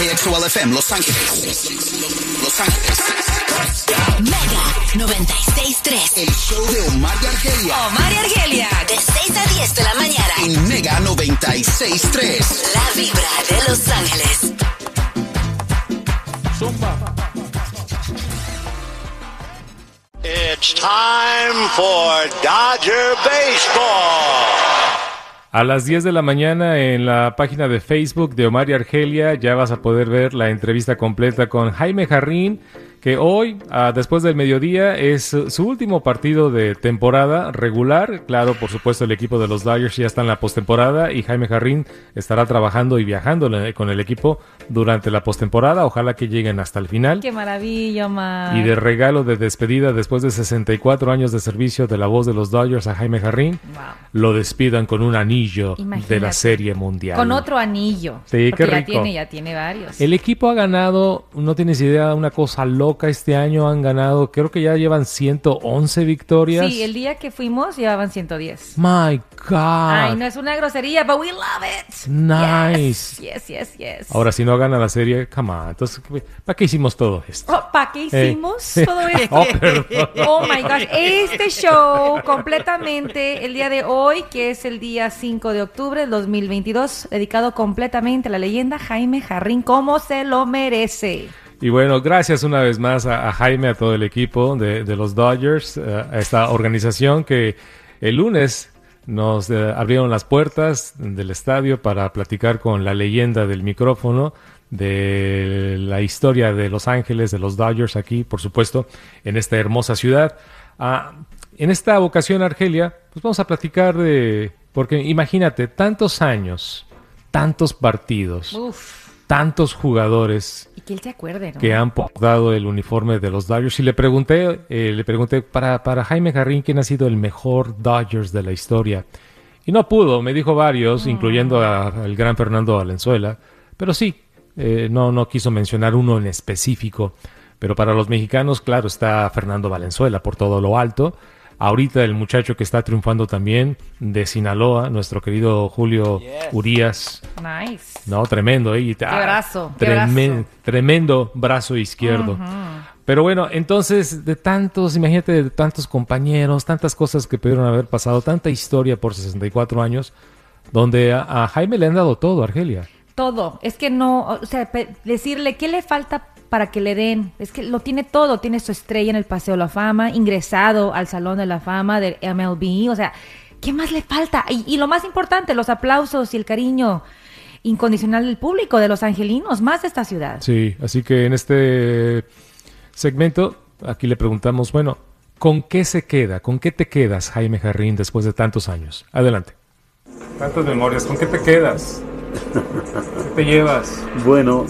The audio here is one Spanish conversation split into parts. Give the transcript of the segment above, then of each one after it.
KXOL FM Los Ángeles. Los Ángeles. Mega 96.3. El show de Omar y Argelia. Omar y Argelia. De 6 a 10 de la mañana. En Mega 96.3. La vibra de Los Ángeles. It's time for Dodger Baseball. A las 10 de la mañana en la página de Facebook de Omar y Argelia ya vas a poder ver la entrevista completa con Jaime Jarrín, que hoy, ah, después del mediodía, es su último partido de temporada regular. Claro, por supuesto, el equipo de los Dodgers ya está en la postemporada y Jaime Jarrín estará trabajando y viajando con el equipo durante la postemporada. Ojalá que lleguen hasta el final. Qué maravilla, Omar. Y de regalo de despedida después de 64 años de servicio de la voz de los Dodgers a Jaime Jarrín, Wow. lo despidan con un anillo de la Serie Mundial. Con otro anillo. Sí, qué ya rico. tiene, ya tiene varios. El equipo ha ganado, no tienes idea, una cosa loca este año. Han ganado, creo que ya llevan 111 victorias. Sí, el día que fuimos llevaban 110. My God. Ay, no es una grosería, but we love it. Nice. Yes, yes, yes. Ahora, si no gana la serie, come on. Entonces, ¿para qué hicimos todo esto? ¿Para qué Eh. hicimos todo esto? Oh. Oh my gosh, este show completamente el día de hoy, que es el día 5 de octubre del 2022, dedicado completamente a la leyenda Jaime Jarrín, como se lo merece. Y bueno, gracias una vez más a, Jaime, a todo el equipo de, de los Dodgers, eh, a esta organización que el lunes nos eh, abrieron las puertas del estadio para platicar con la leyenda del micrófono, de la historia de Los Ángeles, de los Dodgers aquí, por supuesto, en esta hermosa ciudad. Ah, en esta ocasión, Argelia, pues vamos a platicar de, porque imagínate, tantos años, tantos partidos, Uf, tantos jugadores y que él se acuerde, ¿no? que han portado el uniforme de los Dodgers y le pregunté, eh, le pregunté para, para Jaime Jarrín quién ha sido el mejor Dodgers de la historia. Y no pudo, me dijo varios, incluyendo a- al gran Fernando Valenzuela, pero sí, eh, no, no quiso mencionar uno en específico. Pero para los mexicanos, claro, está Fernando Valenzuela por todo lo alto. Ahorita el muchacho que está triunfando también de Sinaloa, nuestro querido Julio Urias. Nice. No, tremendo, ¿eh? Qué ah, qué brazo. Tremendo brazo izquierdo. Pero bueno, entonces, de tantos, imagínate, de tantos compañeros, tantas cosas que pudieron haber pasado, tanta historia por 64 años, donde a, a Jaime le han dado todo, Argelia. Todo. Es que no, o sea, decirle qué le falta para que le den. Es que lo tiene todo. Tiene su estrella en el Paseo de la Fama, ingresado al Salón de la Fama del MLB. O sea, ¿qué más le falta? Y, y lo más importante, los aplausos y el cariño incondicional del público, de los angelinos, más de esta ciudad. Sí, así que en este segmento, aquí le preguntamos, bueno, ¿con qué se queda? ¿Con qué te quedas, Jaime Jarrín, después de tantos años? Adelante. Tantas memorias, ¿con qué te quedas? ¿Qué te llevas? Bueno,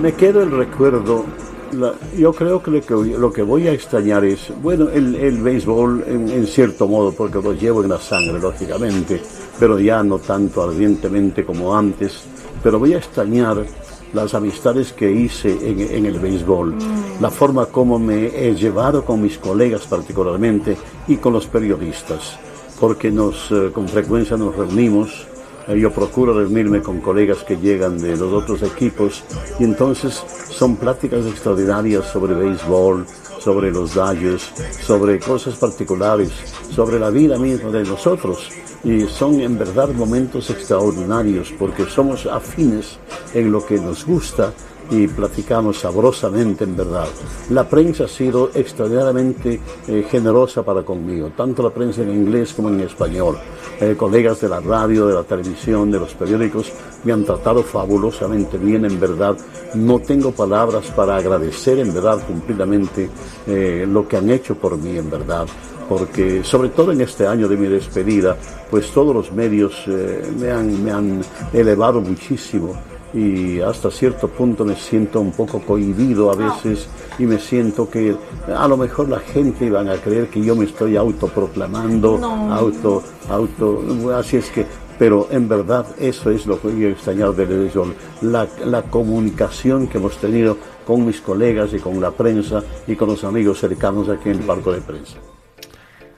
me queda el recuerdo. la- yo creo que lo, que lo que voy a extrañar es, bueno, el, el béisbol en, en cierto modo, porque lo llevo en la sangre, lógicamente, pero ya no tanto ardientemente como antes. Pero voy a extrañar las amistades que hice en, en el béisbol, la forma como me he llevado con mis colegas particularmente y con los periodistas, porque nos, eh, con frecuencia nos reunimos Yo procuro reunirme con colegas que llegan de los otros equipos y entonces son pláticas extraordinarias sobre béisbol, sobre los Dodgers, sobre cosas particulares, sobre la vida misma de nosotros. Y son en verdad momentos extraordinarios porque somos afines en lo que nos gusta y platicamos sabrosamente en verdad. La prensa ha sido extraordinariamente eh, generosa para conmigo, tanto la prensa en inglés como en español. Eh, colegas de la radio, de la televisión, de los periódicos me han tratado fabulosamente bien en verdad. No tengo palabras para agradecer en verdad cumplidamente eh, lo que han hecho por mí en verdad porque sobre todo en este año de mi despedida, pues todos los medios eh, me, han, me han elevado muchísimo y hasta cierto punto me siento un poco cohibido a veces y me siento que a lo mejor la gente iban a creer que yo me estoy autoproclamando, auto, auto, así es que pero en verdad eso es lo que yo he extrañado de televisión, la, la comunicación que hemos tenido con mis colegas y con la prensa y con los amigos cercanos aquí en el Parco de Prensa.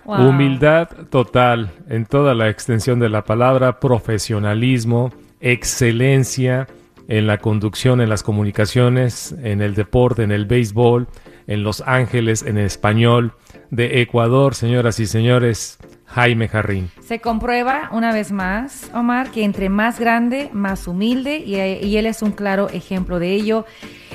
Wow. Humildad total en toda la extensión de la palabra, profesionalismo, excelencia en la conducción, en las comunicaciones, en el deporte, en el béisbol, en Los Ángeles, en español, de Ecuador, señoras y señores, Jaime Jarrín. Se comprueba una vez más, Omar, que entre más grande, más humilde, y, y, él es un claro ejemplo de ello.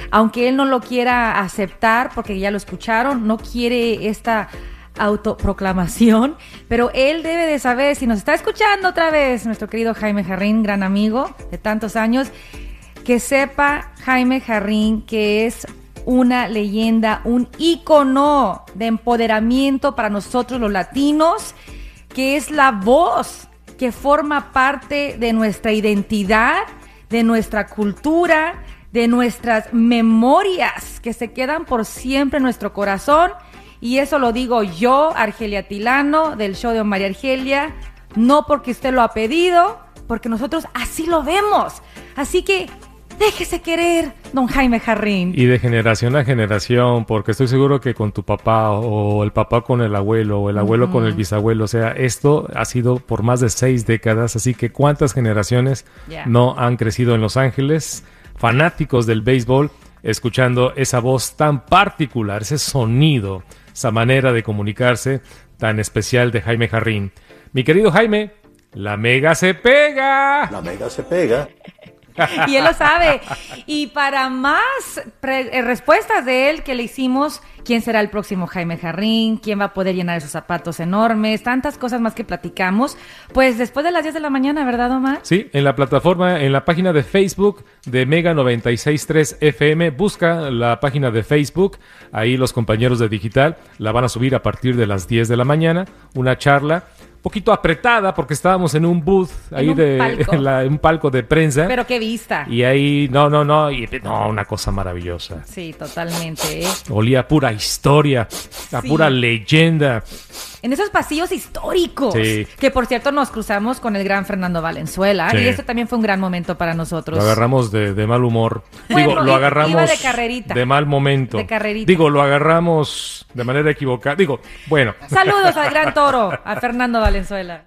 Aunque él no lo quiera aceptar, porque ya lo escucharon, no quiere esta autoproclamación, pero él debe de saber, si nos está escuchando otra vez, nuestro querido Jaime Jarrín, gran amigo de tantos años, que sepa Jaime Jarrín que es una leyenda, un ícono de empoderamiento para nosotros los latinos, que es la voz que forma parte de nuestra identidad, de nuestra cultura, de nuestras memorias que se quedan por siempre en nuestro corazón. Y eso lo digo yo, Argelia Tilano, del show de María Argelia, no porque usted lo ha pedido, porque nosotros así lo vemos. Así que déjese querer, don Jaime Jarrín. Y de generación a generación, porque estoy seguro que con tu papá o el papá con el abuelo o el abuelo con el bisabuelo, o sea, esto ha sido por más de seis décadas, así que cuántas generaciones Yeah. no han crecido en Los Ángeles, fanáticos del béisbol, escuchando esa voz tan particular, ese sonido, esa manera de comunicarse tan especial de Jaime Jarrín. Mi querido Jaime, la mega se pega. La mega se pega. y él lo sabe. Y para más eh, respuestas de él que le hicimos, quién será el próximo Jaime Jarrín, quién va a poder llenar esos zapatos enormes, tantas cosas más que platicamos, pues después de las 10 de la mañana, ¿verdad, Omar? Sí, en la plataforma, en la página de Facebook de Mega 963 FM, busca la página de Facebook, ahí los compañeros de Digital la van a subir a partir de las 10 de la mañana, una charla poquito apretada porque estábamos en un booth ahí un de palco. la- un palco de prensa Pero qué vista. y ahí no no no y no una cosa maravillosa Sí, totalmente. ¿eh? olía a pura historia a Sí. pura leyenda En esos pasillos históricos. Sí. Que por cierto nos cruzamos con el gran Fernando Valenzuela. Sí. Y eso también fue un gran momento para nosotros. Lo agarramos de, de mal humor. Bueno, Digo, lo agarramos iba de carrerita. de mal momento. De carrerita. Digo, lo agarramos de manera equivocada. Digo, bueno. Saludos al gran toro, a Fernando Valenzuela.